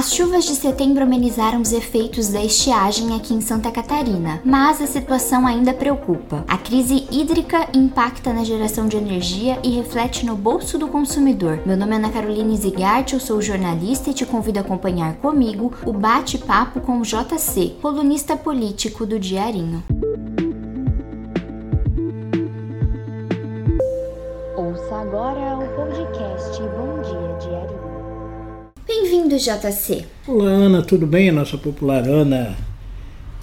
As chuvas de setembro amenizaram os efeitos da estiagem aqui em Santa Catarina, mas a situação ainda preocupa. A crise hídrica impacta na geração de energia e reflete no bolso do consumidor. Meu nome é Ana Carolina Zigart, eu sou jornalista e te convido a acompanhar comigo o bate-papo com o JC, colunista político do Diarinho. Bem-vindo, JC. Olá, Ana, tudo bem? A nossa popular Ana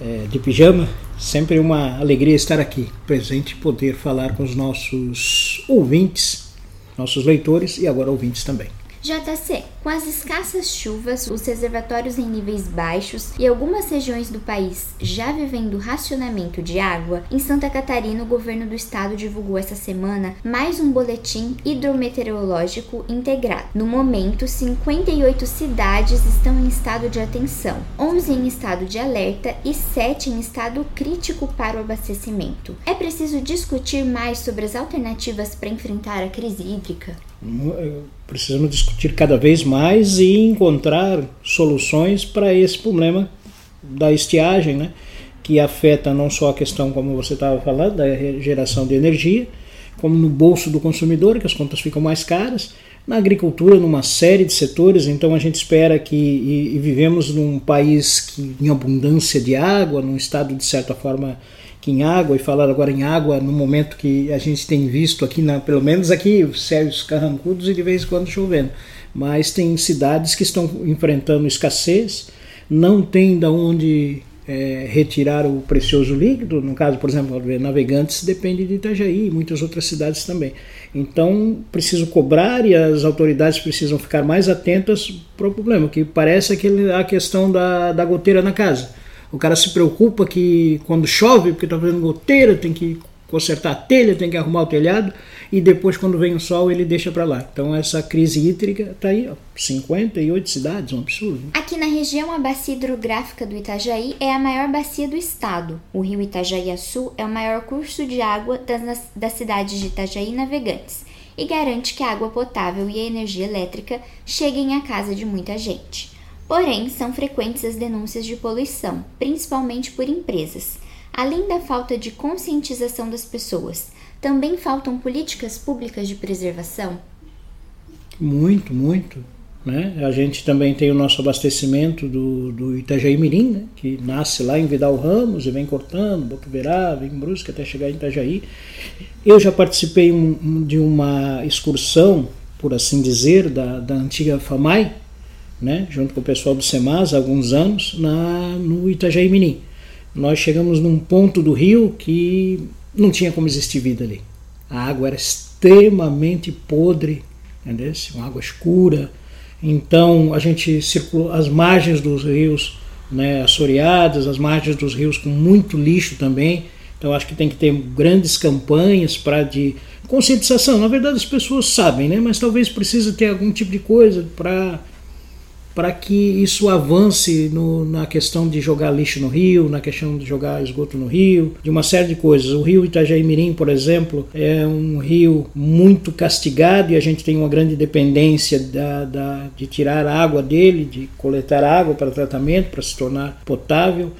é, de pijama. Sempre uma alegria estar aqui, presente poder falar com os nossos ouvintes, nossos leitores e agora ouvintes também. JC, com as escassas chuvas, os reservatórios em níveis baixos e algumas regiões do país já vivendo racionamento de água, em Santa Catarina o governo do estado divulgou essa semana mais um boletim hidrometeorológico integrado. No momento, 58 cidades estão em estado de atenção, 11 em estado de alerta e 7 em estado crítico para o abastecimento. É preciso discutir mais sobre as alternativas para enfrentar a crise hídrica? Precisamos discutir cada vez mais e encontrar soluções para esse problema da estiagem, né? que afeta não só a questão, como você estava falando, da geração de energia, como no bolso do consumidor, que as contas ficam mais caras, na agricultura, numa série de setores. Então a gente espera que, e, e vivemos num país que, em abundância de água, num estado de certa forma em água, e falar agora em água no momento que a gente tem visto aqui, na, pelo menos aqui, céus carrancudos e de vez em quando chovendo. Mas tem cidades que estão enfrentando escassez, não tem de onde é, retirar o precioso líquido, no caso, por exemplo, Navegantes depende de Itajaí e muitas outras cidades também. Então, preciso cobrar e as autoridades precisam ficar mais atentas para o problema, que parece aquele, a questão da, da goteira na casa o cara se preocupa que quando chove, porque está fazendo goteira, tem que consertar a telha, tem que arrumar o telhado e depois quando vem o sol ele deixa para lá. Então essa crise hídrica está aí, ó, 58 cidades, um absurdo. Aqui na região a bacia hidrográfica do Itajaí é a maior bacia do estado. O rio Itajaí-Açu é o maior curso de água das, das cidades de Itajaí e Navegantes e garante que a água potável e a energia elétrica cheguem à casa de muita gente. Porém, são frequentes as denúncias de poluição, principalmente por empresas. Além da falta de conscientização das pessoas, também faltam políticas públicas de preservação? Muito, muito. Né? A gente também tem o nosso abastecimento do, do Itajaí Mirim, né? que nasce lá em Vidal Ramos e vem cortando, Botuverá, vem em Brusque até chegar em Itajaí. Eu já participei um, de uma excursão, por assim dizer, da, da antiga FAMAI, né, junto com o pessoal do SEMAS há alguns anos, na, no Itajaí Mirim. Nós chegamos num ponto do rio que não tinha como existir vida ali. A água era extremamente podre, entendeu? uma água escura. Então a gente circulou as margens dos rios né, assoreadas, as margens dos rios com muito lixo também. Então acho que tem que ter grandes campanhas para de conscientização. Na verdade as pessoas sabem, né? Mas talvez precise ter algum tipo de coisa para para que isso avance no, na questão de jogar lixo no rio, na questão de jogar esgoto no rio, de uma série de coisas. O rio Itajaí-Mirim, por exemplo, é um rio muito castigado e a gente tem uma grande dependência da, da, de tirar a água dele, de coletar água para tratamento, para se tornar potável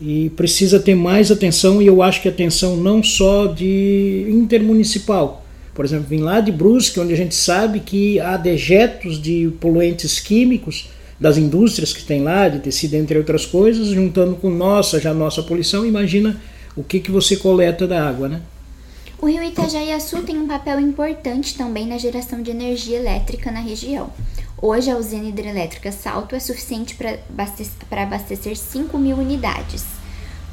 e precisa ter mais atenção e eu acho que atenção não só de intermunicipal. Por exemplo, vim lá de Brusque, onde a gente sabe que há dejetos de poluentes químicos das indústrias que tem lá, de tecido, entre outras coisas, juntando com nossa, já nossa poluição, imagina o que, que você coleta da água, né? O rio Itajaí-Açu tem um papel importante também na geração de energia elétrica na região. Hoje, a usina hidrelétrica Salto é suficiente para abastecer, abastecer 5 mil unidades.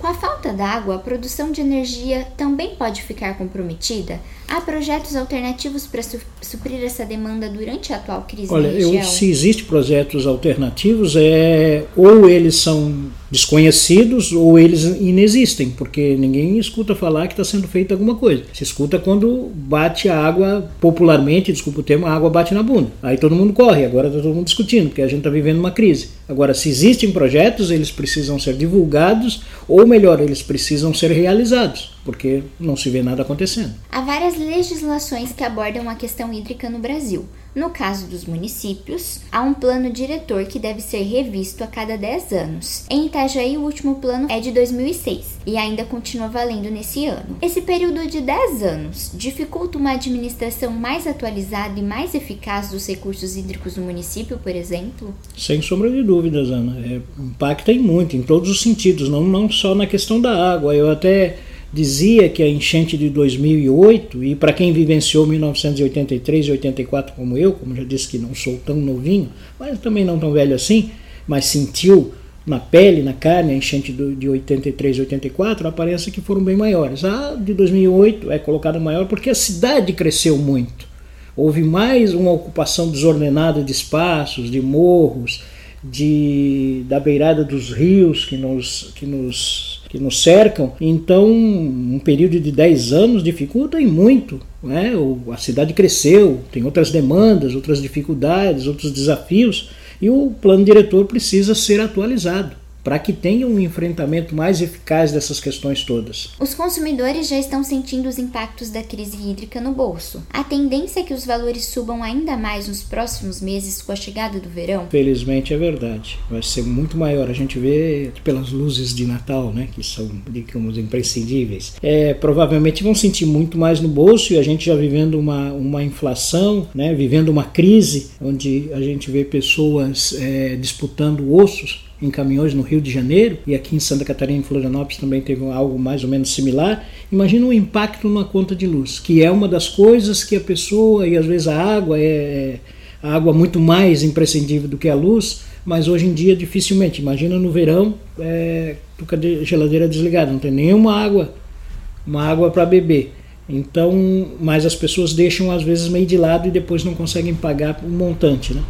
Com a falta d'água, a produção de energia também pode ficar comprometida? Há projetos alternativos para su suprir essa demanda durante a atual crise Olha? Eu, se existem projetos alternativos, é, ou eles são desconhecidos ou eles inexistem, porque ninguém escuta falar que está sendo feita alguma coisa. Se escuta quando bate a água, popularmente, desculpa o termo, a água bate na bunda. Aí todo mundo corre, agora está todo mundo discutindo, porque a gente está vivendo uma crise. Agora, se existem projetos, eles precisam ser divulgados, ou melhor, eles precisam ser realizados, porque não se vê nada acontecendo. Há várias legislações que abordam a questão hídrica no Brasil. No caso dos municípios, há um plano diretor que deve ser revisto a cada 10 anos. Em Itajaí, o último plano é de 2006 e ainda continua valendo nesse ano. Esse período de 10 anos dificulta uma administração mais atualizada e mais eficaz dos recursos hídricos no município, por exemplo? Sem sombra de dúvidas, Ana. É, impacta em muito, em todos os sentidos, não, não só na questão da água. Eu até dizia que a enchente de 2008, e para quem vivenciou 1983 e 84 como eu, como já disse que não sou tão novinho, mas também não tão velho assim, mas sentiu na pele, na carne, a enchente de 83 e 84, aparece que foram bem maiores. A de 2008 é colocada maior porque a cidade cresceu muito. Houve mais uma ocupação desordenada de espaços, de morros, de, da beirada dos rios que nos, que nos que nos cercam. Então, um período de 10 anos dificulta e muito. Né? A cidade cresceu, tem outras demandas, outras dificuldades, outros desafios, e o plano diretor precisa ser atualizado para que tenha um enfrentamento mais eficaz dessas questões todas. Os consumidores já estão sentindo os impactos da crise hídrica no bolso. A tendência é que os valores subam ainda mais nos próximos meses com a chegada do verão? Felizmente é verdade. Vai ser muito maior. A gente vê pelas luzes de Natal, né, que são, digamos, imprescindíveis. É, provavelmente vão sentir muito mais no bolso e a gente já vivendo uma, uma inflação, né, vivendo uma crise onde a gente vê pessoas é, disputando ossos em caminhões no Rio de Janeiro e aqui em Santa Catarina e Florianópolis também teve algo mais ou menos similar. Imagina o impacto numa conta de luz, que é uma das coisas que a pessoa e às vezes a água é, é a água muito mais imprescindível do que a luz, mas hoje em dia dificilmente. Imagina no verão, é, com a geladeira desligada, não tem nenhuma água, uma água para beber. Então, mas as pessoas deixam às vezes meio de lado e depois não conseguem pagar o montante, né?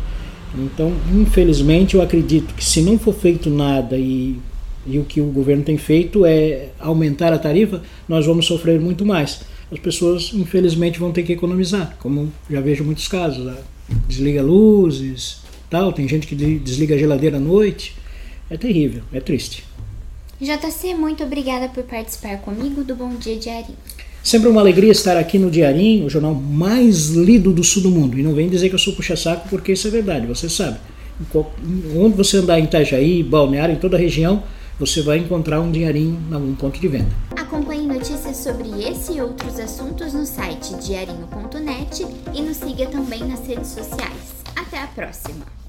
Então, infelizmente, eu acredito que se não for feito nada e, e o que o governo tem feito é aumentar a tarifa, nós vamos sofrer muito mais. As pessoas, infelizmente, vão ter que economizar, como já vejo muitos casos. Né? Desliga luzes, tal. Tem gente que desliga a geladeira à noite. É terrível, é triste. JC, muito obrigada por participar comigo do Bom Dia Diarinho. Sempre uma alegria estar aqui no Diarim, o jornal mais lido do sul do mundo. E não vem dizer que eu sou puxa-saco, porque isso é verdade, você sabe. Onde você andar em Itajaí, Balneário, em toda a região, você vai encontrar um diarinho em algum ponto de venda. Acompanhe notícias sobre esse e outros assuntos no site diarinho.net e nos siga também nas redes sociais. Até a próxima!